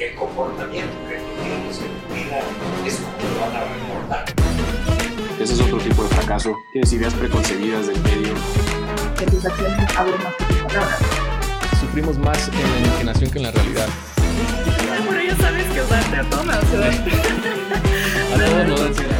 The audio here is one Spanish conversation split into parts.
el comportamiento que tú tienes en tu vida es como lo van a reportar. Ese es otro tipo de fracaso. Tienes ideas preconcebidas del medio. Que tus acciones hablen más que tus palabras. Sufrimos más en la imaginación que en la realidad. Pero ya sabes que usarte a todos A todos nos ansiedad.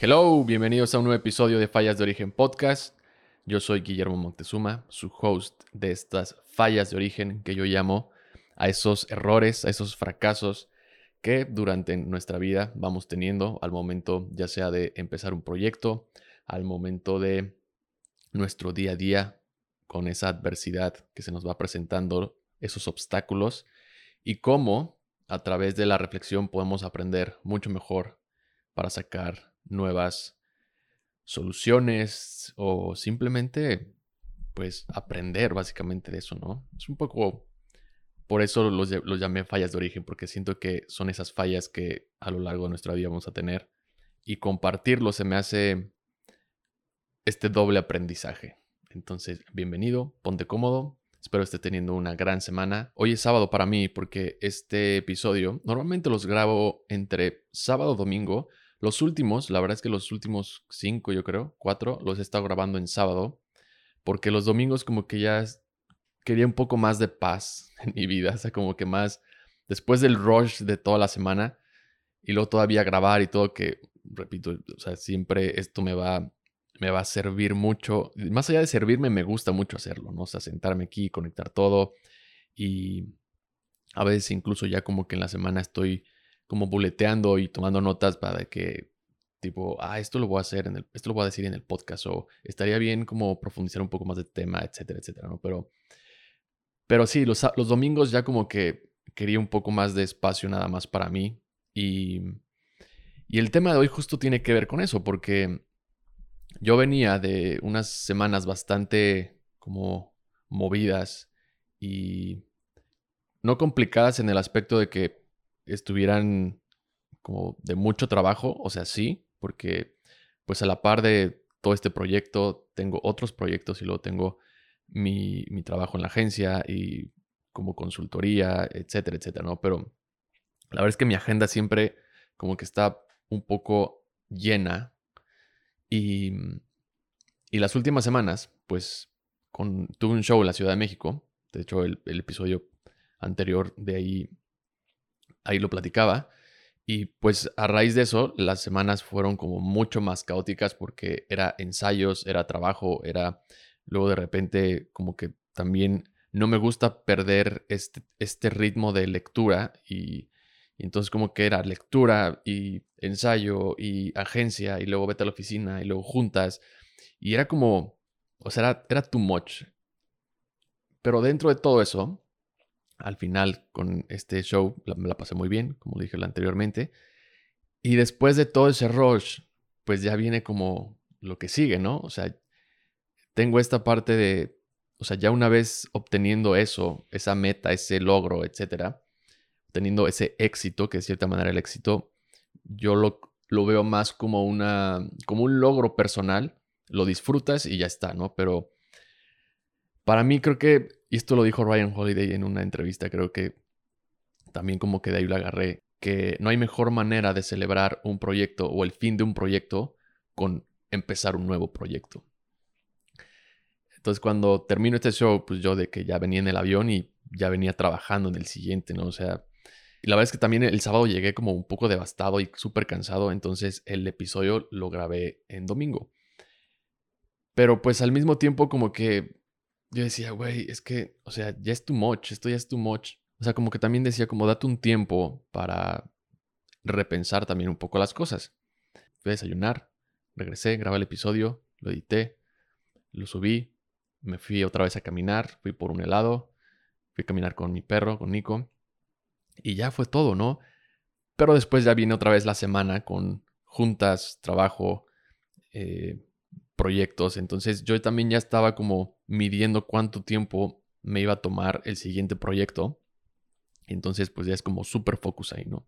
Hello, bienvenidos a un nuevo episodio de Fallas de Origen Podcast. Yo soy Guillermo Montezuma, su host de estas fallas de origen que yo llamo a esos errores, a esos fracasos que durante nuestra vida vamos teniendo al momento ya sea de empezar un proyecto, al momento de nuestro día a día con esa adversidad que se nos va presentando, esos obstáculos y cómo a través de la reflexión podemos aprender mucho mejor para sacar nuevas soluciones o simplemente pues aprender básicamente de eso, ¿no? Es un poco, por eso los, los, llamé fallas de origen, porque siento que son esas fallas que a lo largo de nuestra vida vamos a tener y compartirlo se me hace este doble aprendizaje. Entonces, bienvenido, ponte cómodo, espero esté teniendo una gran semana. Hoy es sábado para mí porque este episodio normalmente los grabo entre sábado y domingo, los últimos, la verdad es que los últimos cinco, yo creo, cuatro, los he estado grabando en sábado, porque los domingos como que ya quería un poco más de paz en mi vida, o sea, como que más, después del rush de toda la semana, y luego todavía grabar y todo, que, repito, o sea, siempre esto me va, me va a servir mucho, más allá de servirme, me gusta mucho hacerlo, ¿no? O sea, sentarme aquí, conectar todo, y a veces incluso ya como que en la semana estoy como buleteando y tomando notas para que tipo, ah, esto lo voy a hacer en el, esto lo voy a decir en el podcast o estaría bien como profundizar un poco más de tema, etcétera, etcétera, ¿no? Pero, pero sí, los, los domingos ya como que quería un poco más de espacio nada más para mí y, y el tema de hoy justo tiene que ver con eso porque yo venía de unas semanas bastante como movidas y no complicadas en el aspecto de que estuvieran como de mucho trabajo, o sea, sí, porque pues a la par de todo este proyecto tengo otros proyectos y luego tengo mi, mi trabajo en la agencia y como consultoría, etcétera, etcétera, ¿no? Pero la verdad es que mi agenda siempre como que está un poco llena y, y las últimas semanas, pues con, tuve un show en la Ciudad de México, de hecho el, el episodio anterior de ahí ahí lo platicaba. Y pues a raíz de eso, las semanas fueron como mucho más caóticas porque era ensayos, era trabajo, era luego de repente como que también no me gusta perder este, este ritmo de lectura y, entonces como que era lectura y ensayo y agencia y luego vete a la oficina y luego juntas y era como, o sea, era, era too much. Pero dentro de todo eso, al final con este show me la pasé muy bien, como dije anteriormente. Y después de todo ese rush, pues ya viene como lo que sigue, ¿no? O sea, tengo esta parte de, o sea, ya una vez obteniendo eso, esa meta, ese logro, etcétera, teniendo ese éxito, que de cierta manera el éxito, yo lo, lo veo más como una, como un logro personal, lo disfrutas y ya está, ¿no? Pero para mí creo que, y esto lo dijo Ryan Holiday en una entrevista, creo que también como que de ahí lo agarré, que no hay mejor manera de celebrar un proyecto o el fin de un proyecto con empezar un nuevo proyecto. Entonces cuando termino este show, pues yo de que ya venía en el avión y ya venía trabajando en el siguiente, ¿no? O sea, y la verdad es que también el sábado llegué como un poco devastado y súper cansado, entonces el episodio lo grabé en domingo. Pero pues al mismo tiempo como que yo decía, güey, es que, o sea, ya es too much, esto ya es too much. O sea, como que también decía, como date un tiempo para repensar también un poco las cosas. Fui a desayunar, regresé, grabé el episodio, lo edité, lo subí, me fui otra vez a caminar, fui por un helado, fui a caminar con mi perro, con Nico, y ya fue todo, ¿no? Pero después ya viene otra vez la semana con juntas, trabajo, eh, proyectos. Entonces yo también ya estaba como midiendo cuánto tiempo me iba a tomar el siguiente proyecto. Entonces pues ya es como súper focus ahí, ¿no?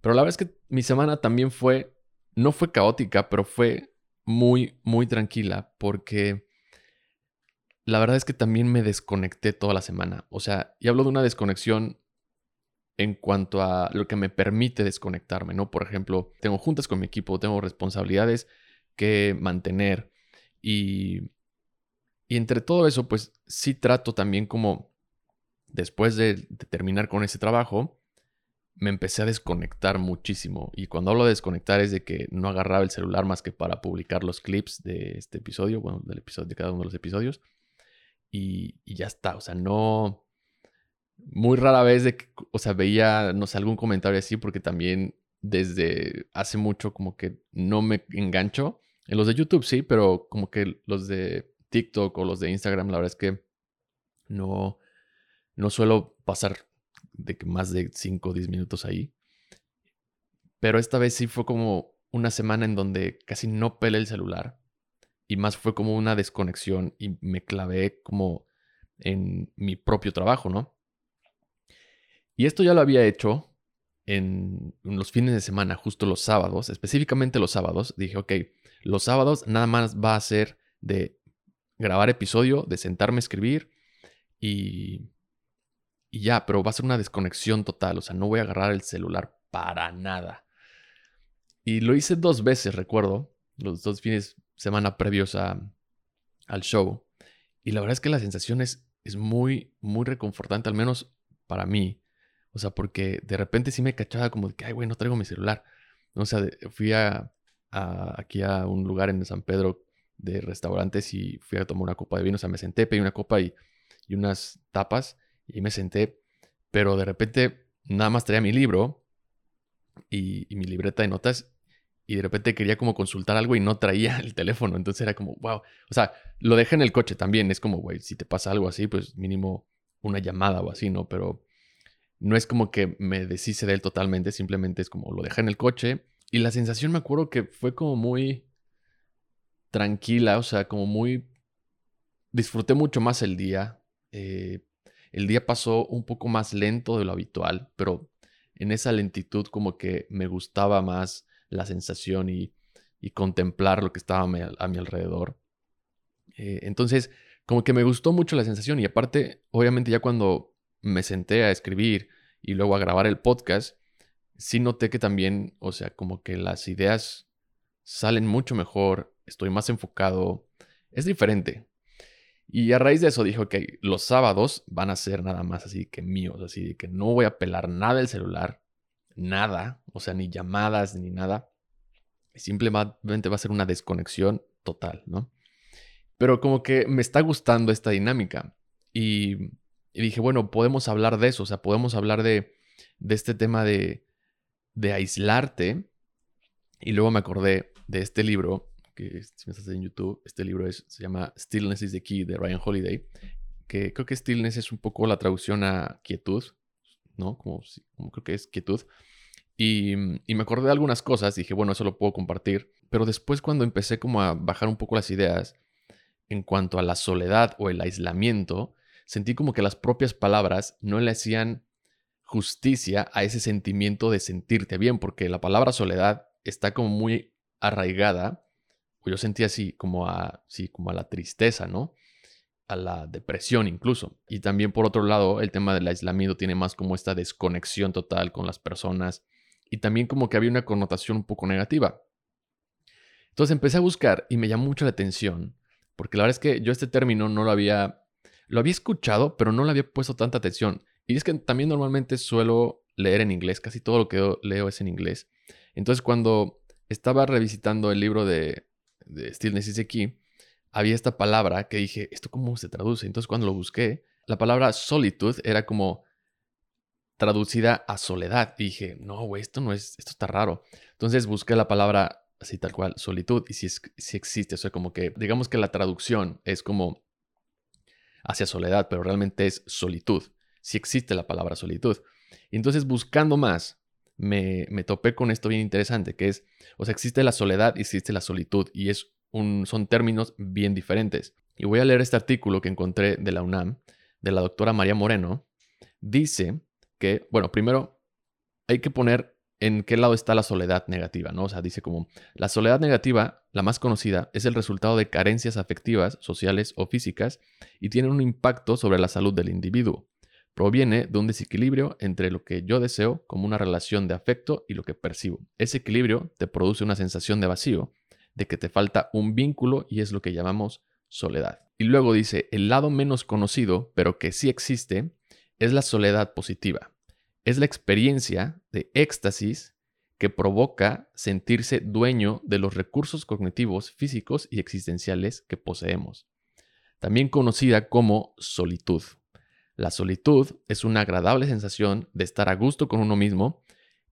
Pero la verdad es que mi semana también fue, no fue caótica, pero fue muy, muy tranquila porque la verdad es que también me desconecté toda la semana. O sea, y hablo de una desconexión en cuanto a lo que me permite desconectarme, ¿no? Por ejemplo, tengo juntas con mi equipo, tengo responsabilidades que mantener y, y entre todo eso, pues sí trato también como después de, terminar con ese trabajo, me empecé a desconectar muchísimo. Y cuando hablo de desconectar es de que no agarraba el celular más que para publicar los clips de este episodio, bueno, del episodio de cada uno de los episodios. Y, y ya está, o sea, no... Muy rara vez de que, o sea, veía, no sé, algún comentario así, porque también desde hace mucho como que no me engancho. En los de YouTube sí, pero como que los de TikTok o los de Instagram, la verdad es que no, no suelo pasar de más de 5 o 10 minutos ahí. Pero esta vez sí fue como una semana en donde casi no pelé el celular. Y más fue como una desconexión y me clavé como en mi propio trabajo, ¿no? Y esto ya lo había hecho en, los fines de semana, justo los sábados, específicamente los sábados. Dije, ok, los sábados nada más va a ser de grabar episodio, de sentarme a escribir y y ya, pero va a ser una desconexión total, o sea, no voy a agarrar el celular para nada. Y lo hice dos veces, recuerdo, los dos fines de semana previos a, al show. Y la verdad es que la sensación es, muy, muy reconfortante, al menos para mí. O sea, porque de repente sí me cachaba como de que, ay, güey, no traigo mi celular. O sea, fui a, aquí a un lugar en San Pedro de restaurantes y fui a tomar una copa de vino. O sea, me senté, pedí una copa y, y unas tapas y me senté, pero de repente nada más traía mi libro y, mi libreta de notas y de repente quería como consultar algo y no traía el teléfono. Entonces era como, wow. O sea, lo dejé en el coche también. Es como, güey, si te pasa algo así, pues mínimo una llamada o así, ¿no? Pero no es como que me deshice de él totalmente. Simplemente es como lo dejé en el coche. Y la sensación me acuerdo que fue como muy tranquila, o sea, como muy... Disfruté mucho más el día. Eh, el día pasó un poco más lento de lo habitual, pero en esa lentitud como que me gustaba más la sensación y, contemplar lo que estaba a mi, alrededor. Eh, entonces, como que me gustó mucho la sensación y aparte, obviamente ya cuando me senté a escribir y luego a grabar el podcast, sí noté que también, o sea, como que las ideas salen mucho mejor, estoy más enfocado, es diferente. Y a raíz de eso dije, ok, los sábados van a ser nada más así que míos, así que no voy a pelar nada del celular, nada, o sea, ni llamadas ni nada. Simplemente va a ser una desconexión total, ¿no? Pero como que me está gustando esta dinámica. Y, dije, bueno, podemos hablar de eso, o sea, podemos hablar de, de este tema de, de aislarte. Y luego me acordé de este libro que si me estás en YouTube, este libro es, se llama Stillness is the Key de Ryan Holiday, que creo que stillness es un poco la traducción a quietud, ¿no? Como, como creo que es quietud. Y, y, me acordé de algunas cosas, dije, bueno, eso lo puedo compartir, pero después cuando empecé como a bajar un poco las ideas en cuanto a la soledad o el aislamiento, sentí como que las propias palabras no le hacían justicia a ese sentimiento de sentirte bien, porque la palabra soledad está como muy arraigada yo sentía así como a, sí, como a la tristeza, ¿no? A la depresión incluso. Y también por otro lado, el tema del aislamiento tiene más como esta desconexión total con las personas y también como que había una connotación un poco negativa. Entonces empecé a buscar y me llamó mucho la atención, porque la verdad es que yo este término no lo había, lo había escuchado, pero no le había puesto tanta atención. Y es que también normalmente suelo leer en inglés, casi todo lo que leo es en inglés. Entonces cuando estaba revisitando el libro de de Stillness is the había esta palabra que dije, ¿esto cómo se traduce? Entonces cuando lo busqué, la palabra solitude era como traducida a soledad. Y dije, no, güey, esto no es, esto está raro. Entonces busqué la palabra así tal cual, solitud, y si, si existe, o sea, como que, digamos que la traducción es como hacia soledad, pero realmente es solitud. Si existe la palabra solitud. Entonces buscando más, me, topé con esto bien interesante, que es, o sea, existe la soledad y existe la solitud, y es un, son términos bien diferentes. Y voy a leer este artículo que encontré de la UNAM, de la doctora María Moreno. Dice que, bueno, primero hay que poner en qué lado está la soledad negativa, ¿no? O sea, dice como, la soledad negativa, la más conocida, es el resultado de carencias afectivas, sociales o físicas y tiene un impacto sobre la salud del individuo. Proviene de un desequilibrio entre lo que yo deseo como una relación de afecto y lo que percibo. Ese equilibrio te produce una sensación de vacío, de que te falta un vínculo y es lo que llamamos soledad. Y luego dice, el lado menos conocido, pero que sí existe, es la soledad positiva. Es la experiencia de éxtasis que provoca sentirse dueño de los recursos cognitivos, físicos y existenciales que poseemos. También conocida como solitud. La solitud es una agradable sensación de estar a gusto con uno mismo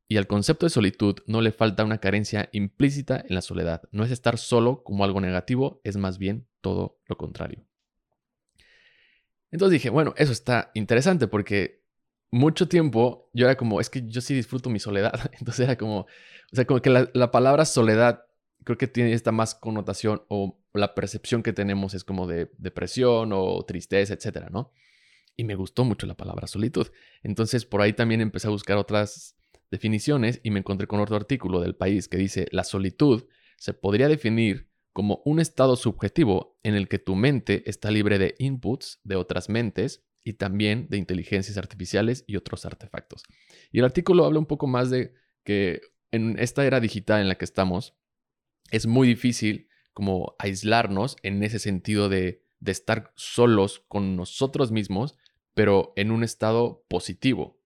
y al concepto de solitud no le falta una carencia implícita en la soledad. No es estar solo como algo negativo, es más bien todo lo contrario. Entonces dije, bueno, eso está interesante porque mucho tiempo yo era como, es que yo sí disfruto mi soledad. Entonces era como, o sea, como que la, palabra soledad creo que tiene esta más connotación o la percepción que tenemos es como de depresión o tristeza, etcétera, ¿no? Y me gustó mucho la palabra solitud. Entonces por ahí también empecé a buscar otras definiciones y me encontré con otro artículo del país que dice, la solitud se podría definir como un estado subjetivo en el que tu mente está libre de inputs de otras mentes y también de inteligencias artificiales y otros artefactos. Y el artículo habla un poco más de que en esta era digital en la que estamos, es muy difícil como aislarnos en ese sentido de, de estar solos con nosotros mismos, pero en un estado positivo.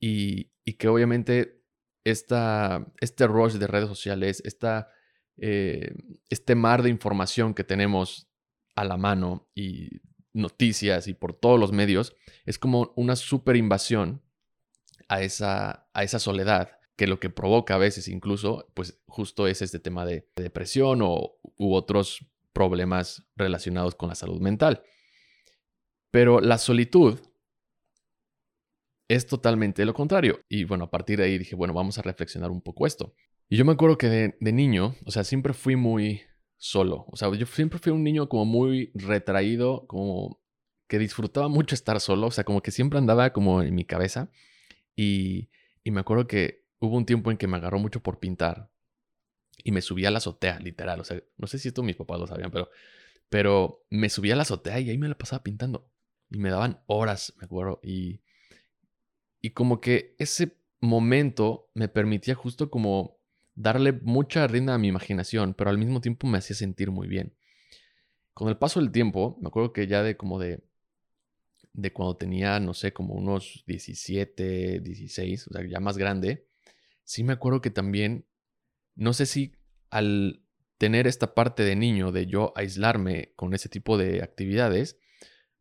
Y, que obviamente esta, este rush de redes sociales, esta eh, este mar de información que tenemos a la mano y noticias y por todos los medios, es como una super invasión a esa, a esa soledad que lo que provoca a veces incluso, pues justo es este tema de depresión o, u otros problemas relacionados con la salud mental. Pero la solitud es totalmente lo contrario. Y bueno, a partir de ahí dije, bueno, vamos a reflexionar un poco esto. Y yo me acuerdo que de, niño, o sea, siempre fui muy solo. O sea, yo siempre fui un niño como muy retraído, como que disfrutaba mucho estar solo. O sea, como que siempre andaba como en mi cabeza. Y, y me acuerdo que hubo un tiempo en que me agarró mucho por pintar. Y me subía a la azotea, literal. O sea, no sé si esto mis papás lo sabían, pero, pero me subía a la azotea y ahí me la pasaba pintando. Y me daban horas, me acuerdo. Y, y como que ese momento me permitía justo como darle mucha rienda a mi imaginación, pero al mismo tiempo me hacía sentir muy bien. Con el paso del tiempo, me acuerdo que ya de como de, de cuando tenía, no sé, como unos 17, 16, o sea, ya más grande, sí me acuerdo que también, no sé si al tener esta parte de niño, de yo aislarme con ese tipo de actividades,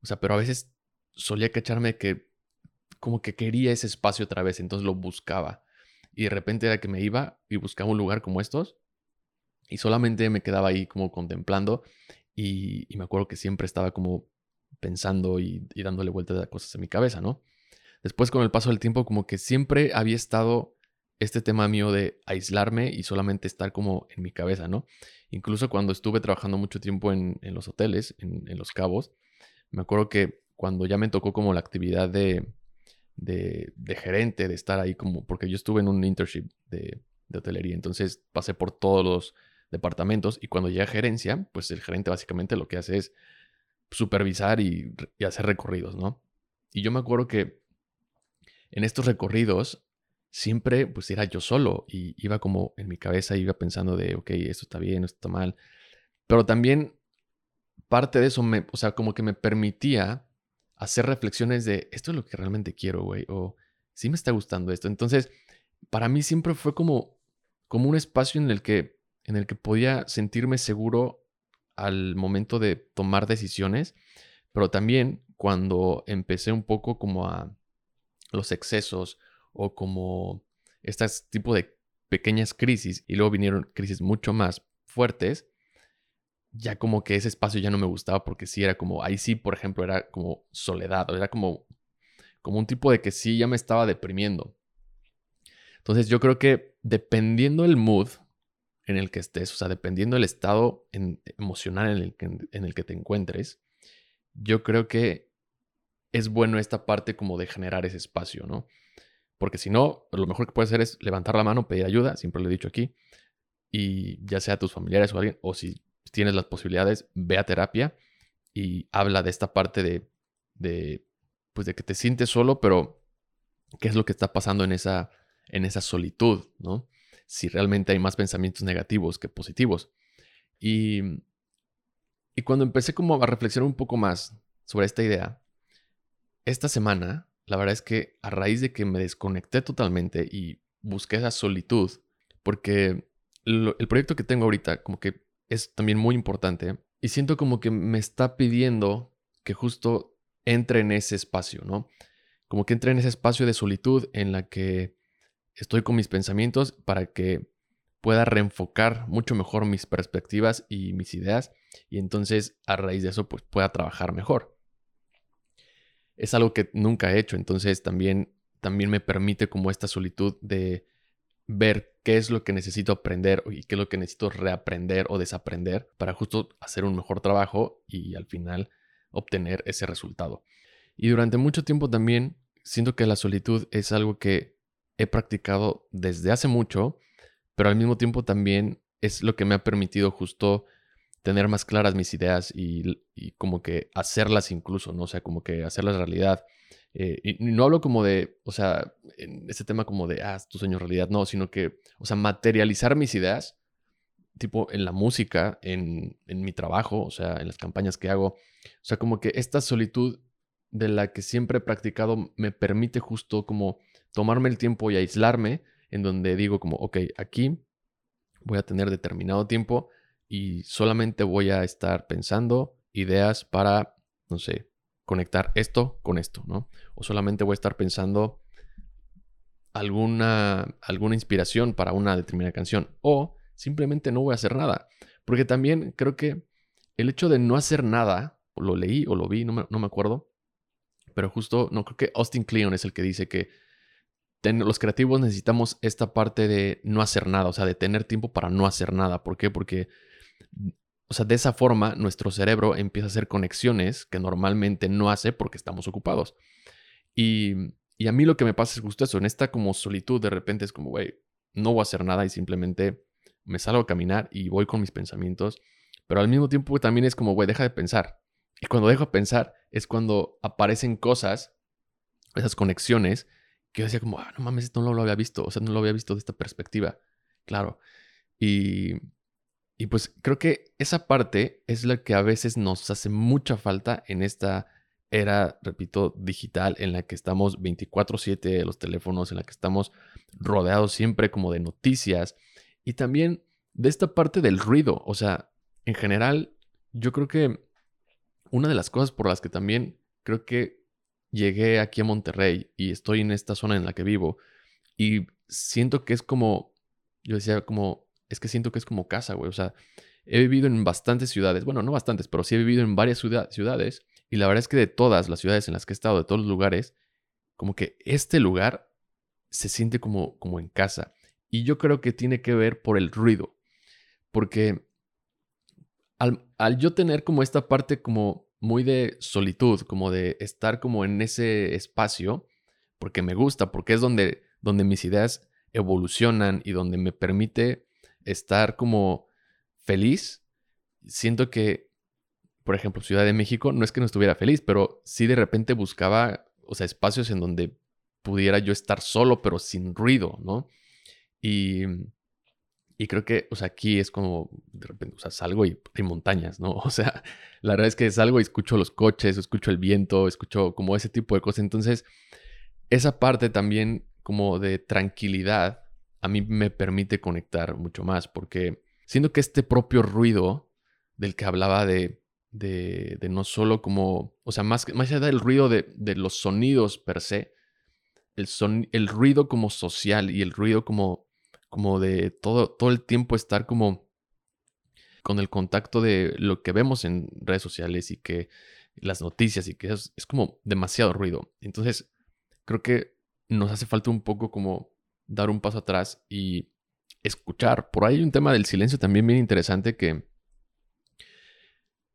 o sea, pero a veces solía cacharme que como que quería ese espacio otra vez, entonces lo buscaba. Y de repente era que me iba y buscaba un lugar como estos y solamente me quedaba ahí como contemplando y, me acuerdo que siempre estaba como pensando y, dándole vueltas a cosas en mi cabeza, ¿no? Después con el paso del tiempo como que siempre había estado este tema mío de aislarme y solamente estar como en mi cabeza, ¿no? Incluso cuando estuve trabajando mucho tiempo en, los hoteles, en, Los Cabos, me acuerdo que cuando ya me tocó como la actividad de, de, gerente, de estar ahí como, porque yo estuve en un internship de, hotelería, entonces pasé por todos los departamentos y cuando llega gerencia, pues el gerente básicamente lo que hace es supervisar y, hacer recorridos, ¿no? Y yo me acuerdo que en estos recorridos siempre pues era yo solo y iba como en mi cabeza, iba pensando de, ok, esto está bien, esto está mal, pero también parte de eso me, o sea, como que me permitía hacer reflexiones de esto es lo que realmente quiero, güey, o sí me está gustando esto. Entonces, para mí siempre fue como, como un espacio en el, que, en el que podía sentirme seguro al momento de tomar decisiones, pero también cuando empecé un poco como a los excesos o como este tipo de pequeñas crisis y luego vinieron crisis mucho más fuertes, ya como que ese espacio ya no me gustaba porque sí era como, ahí sí, por ejemplo, era como soledad, era como, como un tipo de que sí ya me estaba deprimiendo. Entonces yo creo que dependiendo el mood en el que estés, o sea, dependiendo el estado emocional en el, que, en el que te encuentres, yo creo que es bueno esta parte como de generar ese espacio, ¿no? Porque si no, lo mejor que puedes hacer es levantar la mano, pedir ayuda, siempre lo he dicho aquí, y ya sea tus familiares o alguien, o si tienes las posibilidades, ve a terapia y habla de esta parte de, pues de que te sientes solo, pero qué es lo que está pasando en esa, en esa solitud, ¿no? Si realmente hay más pensamientos negativos que positivos. Y, y cuando empecé como a reflexionar un poco más sobre esta idea, esta semana, la verdad es que a raíz de que me desconecté totalmente y busqué esa solitud, porque el proyecto que tengo ahorita como que es también muy importante y siento como que me está pidiendo que justo entre en ese espacio, ¿no? Como que entre en ese espacio de solitud en la que estoy con mis pensamientos para que pueda reenfocar mucho mejor mis perspectivas y mis ideas y entonces a raíz de eso pues pueda trabajar mejor. Es algo que nunca he hecho, entonces también, también me permite como esta solitud de ver qué es lo que necesito aprender y qué es lo que necesito reaprender o desaprender para justo hacer un mejor trabajo y al final obtener ese resultado. Y durante mucho tiempo también siento que la solitud es algo que he practicado desde hace mucho, pero al mismo tiempo también es lo que me ha permitido justo tener más claras mis ideas y, como que hacerlas incluso, ¿no? Sea, como que hacerlas realidad. Eh, y no hablo como de, o sea, en ese tema como de, ah, tu sueño realidad, no, sino que, o sea, materializar mis ideas, tipo en la música, en, en mi trabajo, o sea, en las campañas que hago. O sea, como que esta solitud de la que siempre he practicado me permite justo como tomarme el tiempo y aislarme, en donde digo como, ok, aquí voy a tener determinado tiempo y solamente voy a estar pensando ideas para, no sé, conectar esto con esto, ¿no? O solamente voy a estar pensando alguna, alguna inspiración para una determinada canción. O simplemente no voy a hacer nada. Porque también creo que el hecho de no hacer nada, lo leí o lo vi, no me, no me acuerdo, pero justo, no creo que Austin Kleon es el que dice que los creativos necesitamos esta parte de no hacer nada, o sea, de tener tiempo para no hacer nada. ¿Por qué? Porque, o sea, de esa forma nuestro cerebro empieza a hacer conexiones que normalmente no hace porque estamos ocupados. Y, y a mí lo que me pasa es justo eso, en esta como solitud de repente es como, güey, no voy a hacer nada y simplemente me salgo a caminar y voy con mis pensamientos, pero al mismo tiempo también es como, güey, deja de pensar. Y cuando dejo de pensar es cuando aparecen cosas, esas conexiones, que yo decía como, ah, no mames, esto no lo había visto, o sea, no lo había visto de esta perspectiva. Claro. Y, y pues creo que esa parte es la que a veces nos hace mucha falta en esta era, repito, digital, en la que estamos 24/7 los teléfonos, en la que estamos rodeados siempre como de noticias y también de esta parte del ruido. O sea, en general, yo creo que una de las cosas por las que también creo que llegué aquí a Monterrey y estoy en esta zona en la que vivo y siento que es como, yo decía como, es que siento que es como casa, güey. O sea, he vivido en bastantes ciudades, bueno, no bastantes, pero sí he vivido en varias ciudades y la verdad es que de todas las ciudades en las que he estado, de todos los lugares, como que este lugar se siente como, como en casa. Y yo creo que tiene que ver por el ruido, porque al, yo tener como esta parte como muy de solitud, como de estar como en ese espacio, porque me gusta, porque es donde, donde mis ideas evolucionan y donde me permite estar como feliz, siento que, por ejemplo, Ciudad de México, no es que no estuviera feliz, pero sí de repente buscaba, o sea, espacios en donde pudiera yo estar solo, pero sin ruido, ¿no? Y, y creo que, o sea, aquí es como, de repente, o sea, salgo y hay montañas, ¿no? O sea, la verdad es que salgo y escucho los coches, escucho el viento, escucho como ese tipo de cosas. Entonces, esa parte también como de tranquilidad a mí me permite conectar mucho más, porque siento que este propio ruido del que hablaba de, de, no solo como, o sea, más, más allá del ruido de, de los sonidos per se, el, son, el ruido como social y el ruido como como de todo, todo el tiempo estar como con el contacto de lo que vemos en redes sociales y que las noticias y que es como demasiado ruido. Entonces, creo que nos hace falta un poco como dar un paso atrás y escuchar. Por ahí hay un tema del silencio también bien interesante que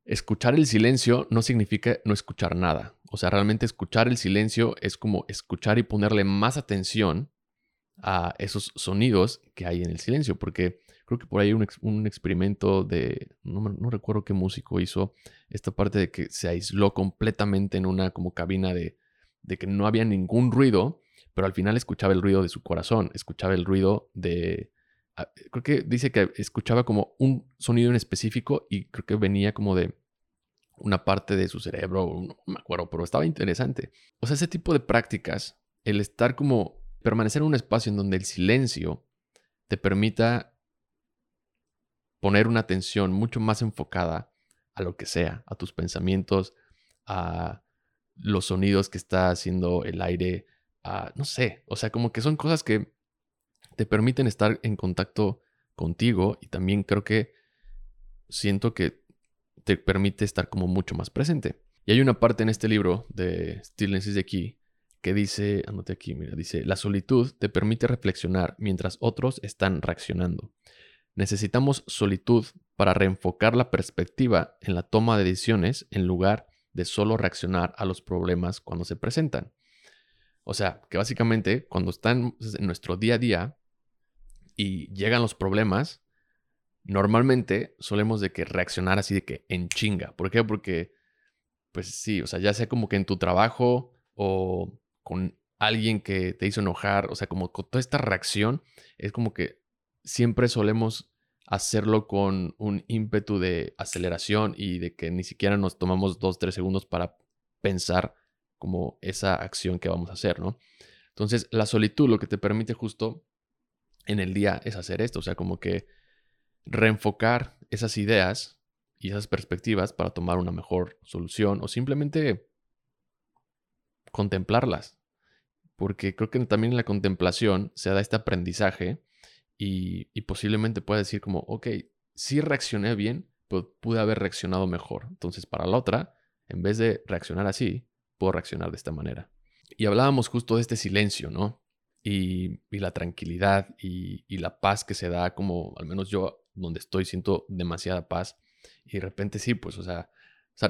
escuchar el silencio no significa no escuchar nada. O sea, realmente escuchar el silencio es como escuchar y ponerle más atención a esos sonidos que hay en el silencio, porque creo que por ahí un, un experimento de, no, no recuerdo qué músico hizo esta parte de que se aisló completamente en una como cabina de, de que no había ningún ruido, pero al final escuchaba el ruido de su corazón, escuchaba el ruido de... ah, Creo que dice que escuchaba como un sonido en específico y creo que venía como de una parte de su cerebro, no me acuerdo, pero estaba interesante. O sea, ese tipo de prácticas, el estar como permanecer en un espacio en donde el silencio te permita poner una atención mucho más enfocada a lo que sea, a tus pensamientos, a los sonidos que está haciendo el aire, no sé, o sea, como que son cosas que te permiten estar en contacto contigo y también creo que siento que te permite estar como mucho más presente. Y hay una parte en este libro de Stillness is the Key que dice, anote aquí, mira, dice, la solitud te permite reflexionar mientras otros están reaccionando. Necesitamos solitud para reenfocar la perspectiva en la toma de decisiones en lugar de solo reaccionar a los problemas cuando se presentan. O sea, que básicamente cuando están en nuestro día a día y llegan los problemas, normalmente solemos de que reaccionar así de que en chinga. ¿Por qué? Porque, pues sí, o sea, ya sea como que en tu trabajo o con alguien que te hizo enojar, o sea, como con toda esta reacción, es como que siempre solemos hacerlo con un ímpetu de aceleración y de que ni siquiera nos tomamos dos, tres segundos para pensar como esa acción que vamos a hacer, ¿no? Entonces, la solitud lo que te permite justo en el día es hacer esto, o sea, como que reenfocar esas ideas y esas perspectivas para tomar una mejor solución o simplemente contemplarlas. Porque creo que también en la contemplación se da este aprendizaje y, posiblemente pueda decir como, ok, sí reaccioné bien, pero pude haber reaccionado mejor. Entonces, para la otra, en vez de reaccionar así, puedo reaccionar de esta manera. Y hablábamos justo de este silencio, ¿no? Y, y la tranquilidad y, la paz que se da, como al menos yo donde estoy siento demasiada paz. Y de repente sí, pues, o sea,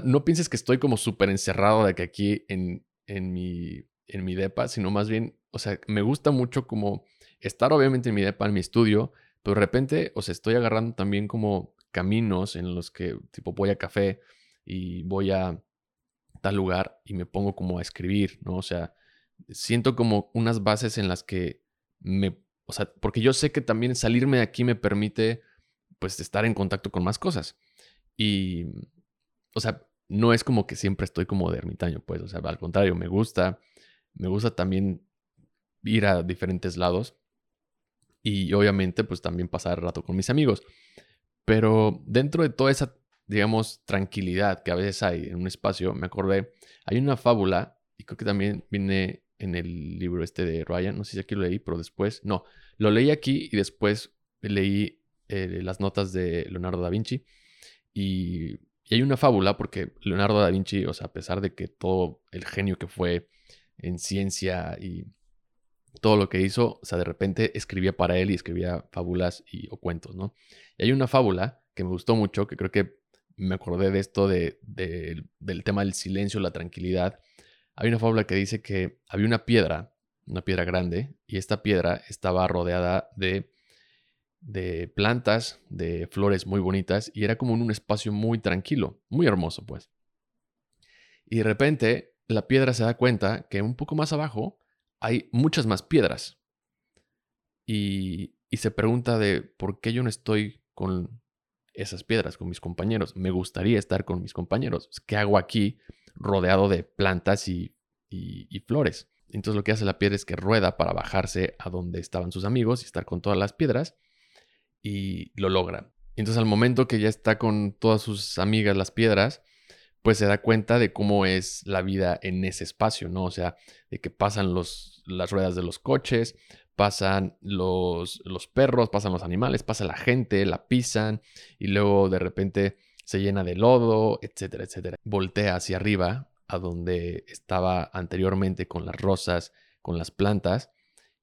no pienses que estoy como súper encerrado de que aquí en, en, mi, en mi depa, sino más bien, o sea, me gusta mucho como estar obviamente en mi depa, en mi estudio, pero de repente, o sea, estoy agarrando también como caminos en los que, tipo, voy a café y voy a tal lugar y me pongo como a escribir, ¿no? O sea, siento como unas bases en las que me, o sea, porque yo sé que también salirme de aquí me permite, pues, estar en contacto con más cosas. Y, o sea, no es como que siempre estoy como de ermitaño, pues, o sea, al contrario, me gusta, me gusta también ir a diferentes lados y obviamente, pues, también pasar rato con mis amigos. Pero dentro de toda esa, digamos, tranquilidad que a veces hay en un espacio, me acordé, hay una fábula, y creo que también viene en el libro este de Ryan, no sé si aquí lo leí, pero después, no, lo leí aquí y después leí eh, las notas de Leonardo da Vinci, y, y hay una fábula porque Leonardo da Vinci, o sea, a pesar de que todo el genio que fue en ciencia y todo lo que hizo, o sea, de repente escribía para él y escribía fábulas y, o cuentos, ¿no? Y hay una fábula que me gustó mucho, que creo que me acordé de esto de, de, del tema del silencio, la tranquilidad. Hay una fábula que dice que había una piedra, una piedra grande, y esta piedra estaba rodeada de, de plantas, de flores muy bonitas, y era como en un espacio muy tranquilo, muy hermoso, pues. Y de repente la piedra se da cuenta que un poco más abajo hay muchas más piedras. Y, y, se pregunta de por qué yo no estoy con esas piedras, con mis compañeros. Me gustaría estar con mis compañeros. ¿Qué hago aquí rodeado de plantas y, y, flores? Entonces lo que hace la piedra es que rueda para bajarse a donde estaban sus amigos y estar con todas las piedras. Y lo logra. Entonces al momento que ya está con todas sus amigas las piedras, pues se da cuenta de cómo es la vida en ese espacio, ¿no? O sea, de que pasan los, las ruedas de los coches, pasan los, los perros, pasan los animales, pasa la gente, la pisan y luego de repente se llena de lodo, etcétera, etcétera. Voltea hacia arriba, a donde estaba anteriormente con las rosas, con las plantas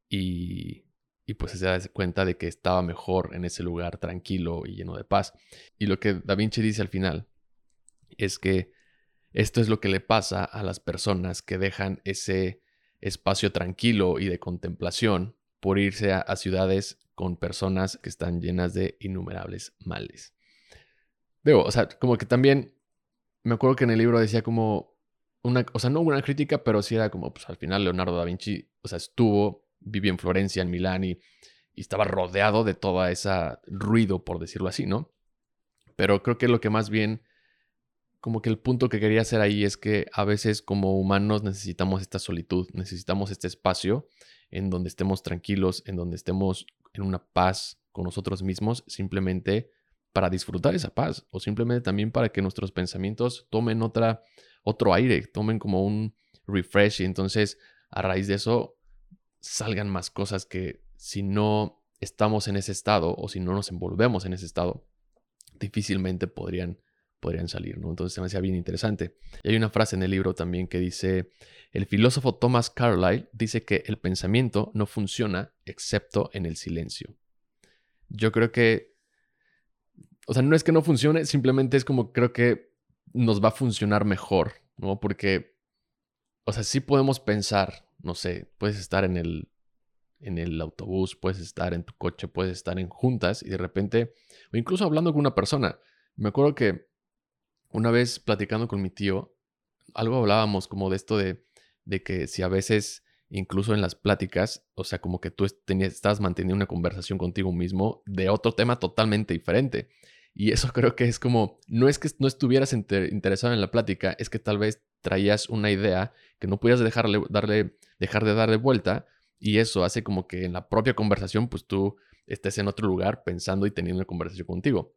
y, y pues se da cuenta de que estaba mejor en ese lugar tranquilo y lleno de paz. Y lo que Da Vinci dice al final es que esto es lo que le pasa a las personas que dejan ese espacio tranquilo y de contemplación por irse a, ciudades con personas que están llenas de innumerables males. Digo, o sea, como que también me acuerdo que en el libro decía como una, o sea, no una crítica, pero sí era como, pues al final Leonardo da Vinci, o sea, estuvo, vivió en Florencia, en Milán y, y estaba rodeado de toda esa ruido, por decirlo así, ¿no? Pero creo que lo que más bien, como que el punto que quería hacer ahí es que a veces como humanos necesitamos esta solitud, necesitamos este espacio en donde estemos tranquilos, en donde estemos en una paz con nosotros mismos, simplemente para disfrutar esa paz o simplemente también para que nuestros pensamientos tomen otra, otro aire, tomen como un refresh y entonces a raíz de eso salgan más cosas que si no estamos en ese estado o si no nos envolvemos en ese estado, difícilmente podrían, podrían salir, ¿no? Entonces se me hacía bien interesante. Y hay una frase en el libro también que dice, el filósofo Thomas Carlyle dice que el pensamiento no funciona excepto en el silencio. Yo creo que o sea, no es que no funcione, simplemente es como creo que nos va a funcionar mejor, ¿no? Porque, o sea, sí podemos pensar, no sé, puedes estar en el, en el autobús, puedes estar en tu coche, puedes estar en juntas y de repente, o incluso hablando con una persona. Me acuerdo que una vez platicando con mi tío, algo hablábamos como de esto de, de que si a veces incluso en las pláticas, o sea, como que tú tenías, estabas manteniendo una conversación contigo mismo de otro tema totalmente diferente. Y eso creo que es como, no es que no estuvieras interesado en la plática, es que tal vez traías una idea que no podías dejarle, darle, dejar de darle vuelta y eso hace como que en la propia conversación pues tú estés en otro lugar pensando y teniendo una conversación contigo.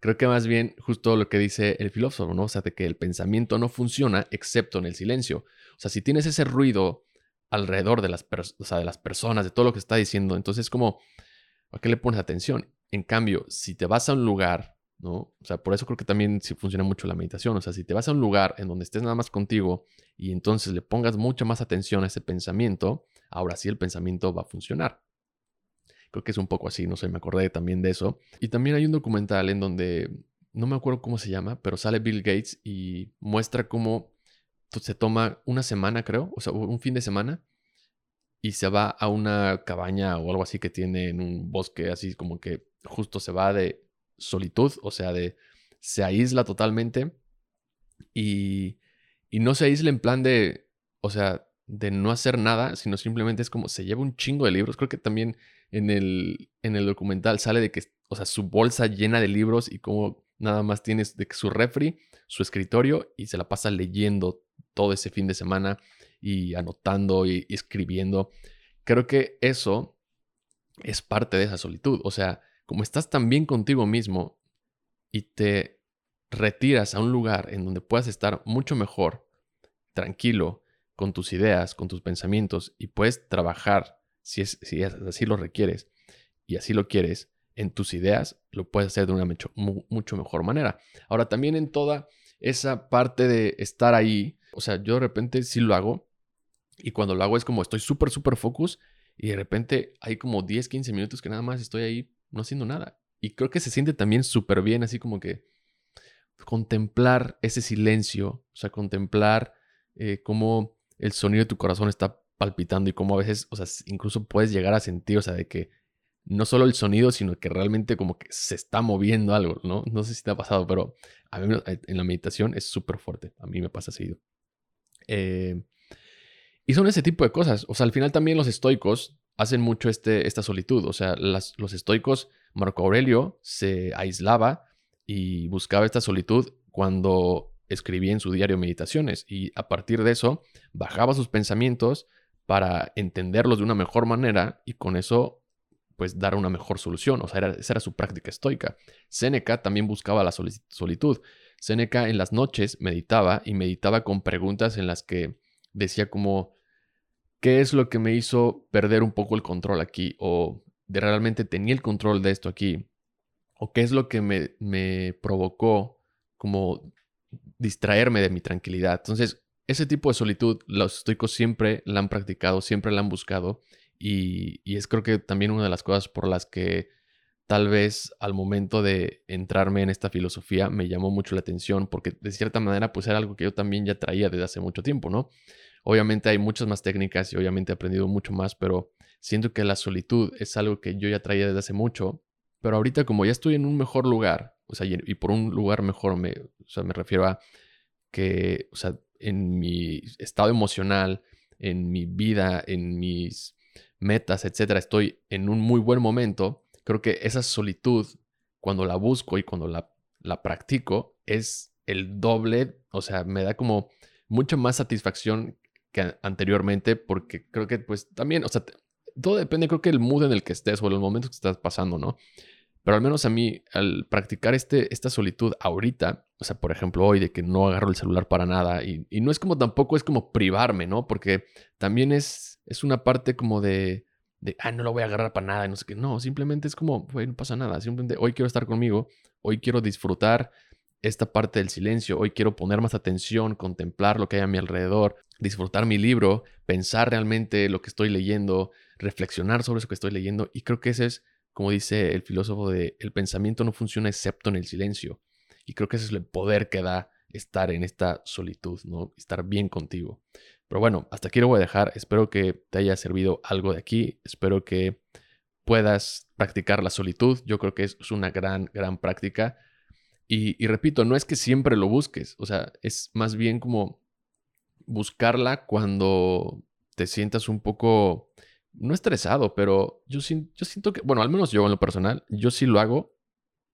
Creo que más bien justo lo que dice el filósofo, ¿no? O sea, de que el pensamiento no funciona excepto en el silencio. O sea, si tienes ese ruido alrededor de las, de las personas, de todo lo que está diciendo, entonces como, ¿a qué le pones atención? En cambio, si te vas a un lugar, ¿no? O sea, por eso creo que también sí funciona mucho la meditación. O sea, si te vas a un lugar en donde estés nada más contigo y entonces le pongas mucha más atención a ese pensamiento, ahora sí el pensamiento va a funcionar. Creo que es un poco así, no sé, me acordé también de eso. Y también hay un documental en donde, no me acuerdo cómo se llama, pero sale Bill Gates y muestra cómo se toma una semana, creo, o sea, un fin de semana, y se va a una cabaña o algo así que tiene en un bosque, así como que justo se va de solitud, o sea, de se aísla totalmente y, y no se aísla en plan de, o sea, de no hacer nada, sino simplemente es como se lleva un chingo de libros. Creo que también en el, en el documental sale de que, o sea, su bolsa llena de libros y como nada más tienes de su refri, su escritorio y se la pasa leyendo todo ese fin de semana y anotando y, escribiendo. Creo que eso es parte de esa solitud. O sea, como estás tan bien contigo mismo y te retiras a un lugar en donde puedas estar mucho mejor, tranquilo, con tus ideas, con tus pensamientos y puedes trabajar, si, es, si así lo requieres y así lo quieres, en tus ideas, lo puedes hacer de una mucho, mucho mejor manera. Ahora, también en toda esa parte de estar ahí, o sea, yo de repente sí lo hago, y cuando lo hago es como estoy súper, súper focus y de repente hay como 10, 15 minutos que nada más estoy ahí no haciendo nada. Y creo que se siente también súper bien, así como que contemplar ese silencio, o sea, contemplar eh, cómo el sonido de tu corazón está palpitando y cómo a veces, o sea, incluso puedes llegar a sentir, o sea, de que no solo el sonido, sino que realmente como que se está moviendo algo, ¿no? No sé si te ha pasado, pero a mí en la meditación es súper fuerte. A mí me pasa seguido. Eh, y son ese tipo de cosas. O sea, al final también los estoicos hacen mucho este, esta solitud. O sea, los estoicos, Marco Aurelio se aislaba y buscaba esta solitud cuando escribía en su diario meditaciones. Y a partir de eso, bajaba sus pensamientos para entenderlos de una mejor manera y con eso pues dar una mejor solución. O sea, esa era su práctica estoica. Séneca también buscaba la solitud. Séneca en las noches meditaba y meditaba con preguntas en las que decía como, ¿qué es lo que me hizo perder un poco el control aquí? ¿O de realmente tenía el control de esto aquí? ¿O qué es lo que me, me provocó como distraerme de mi tranquilidad? Entonces, ese tipo de solitud, los estoicos siempre la han practicado, siempre la han buscado. Y, y, es creo que también una de las cosas por las que tal vez al momento de entrarme en esta filosofía me llamó mucho la atención porque de cierta manera pues era algo que yo también ya traía desde hace mucho tiempo, ¿no? Obviamente hay muchas más técnicas y obviamente he aprendido mucho más, pero siento que la solitud es algo que yo ya traía desde hace mucho, pero ahorita como ya estoy en un mejor lugar, o sea, y por un lugar mejor me, o sea, me refiero a que, o sea, en mi estado emocional, en mi vida, en mis metas, etcétera, estoy en un muy buen momento, creo que esa solitud, cuando la busco y cuando la, la practico, es el doble, o sea, me da como mucha más satisfacción que anteriormente, porque creo que pues también, o sea, todo depende, creo que el mood en el que estés o los momentos que estás pasando, ¿no? Pero al menos a mí, al practicar este, esta solitud ahorita, o sea, por ejemplo, hoy de que no agarro el celular para nada, y, no es como tampoco es como privarme, ¿no? Porque también es, es una parte como de, de, ah, no lo voy a agarrar para nada, y no sé qué. No, simplemente es como, no pasa nada. Simplemente hoy quiero estar conmigo, hoy quiero disfrutar esta parte del silencio, hoy quiero poner más atención, contemplar lo que hay a mi alrededor, disfrutar mi libro, pensar realmente lo que estoy leyendo, reflexionar sobre eso que estoy leyendo. Y creo que ese es como dice el filósofo de el pensamiento no funciona excepto en el silencio. Y creo que ese es el poder que da estar en esta solitud, ¿no? Estar bien contigo. Pero bueno, hasta aquí lo voy a dejar. Espero que te haya servido algo de aquí. Espero que puedas practicar la solitud. Yo creo que es una gran, gran práctica. Y, y repito, no es que siempre lo busques. O sea, es más bien como buscarla cuando te sientas un poco no estresado, pero yo, siento que, bueno, al menos yo en lo personal, yo sí lo hago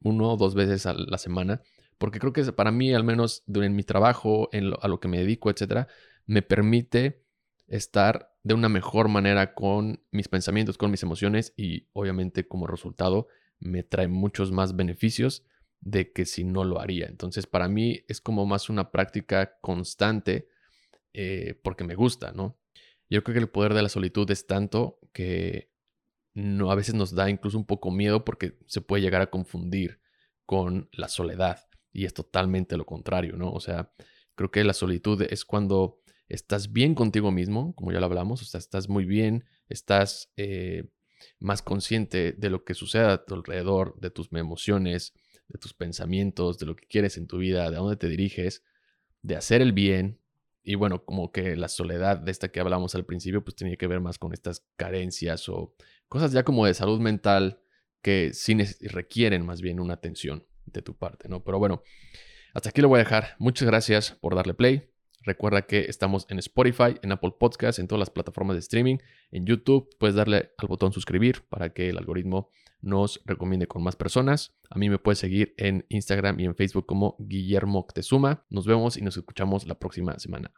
uno o dos veces a la semana, porque creo que para mí, al menos en mi trabajo, en a lo que me dedico, etcétera, me permite estar de una mejor manera con mis pensamientos, con mis emociones y obviamente como resultado me trae muchos más beneficios de que si no lo haría. Entonces para mí es como más una práctica constante eh, porque me gusta, ¿no? Yo creo que el poder de la solitud es tanto que no, a veces nos da incluso un poco miedo porque se puede llegar a confundir con la soledad. Y es totalmente lo contrario, ¿no? O sea, creo que la solitud es cuando estás bien contigo mismo, como ya lo hablamos, o sea, estás muy bien, estás eh, más consciente de lo que sucede a tu alrededor, de tus emociones, de tus pensamientos, de lo que quieres en tu vida, de dónde te diriges, de hacer el bien, y bueno, como que la soledad de esta que hablamos al principio, pues tenía que ver más con estas carencias o cosas ya como de salud mental que sí requieren más bien una atención de tu parte, ¿no? Pero bueno, hasta aquí lo voy a dejar. Muchas gracias por darle play. Recuerda que estamos en Spotify, en Apple Podcasts, en todas las plataformas de streaming, en YouTube. Puedes darle al botón suscribir para que el algoritmo nos recomiende con más personas. A mí me puedes seguir en Instagram y en Facebook como Guillermo Octezuma. Nos vemos y nos escuchamos la próxima semana.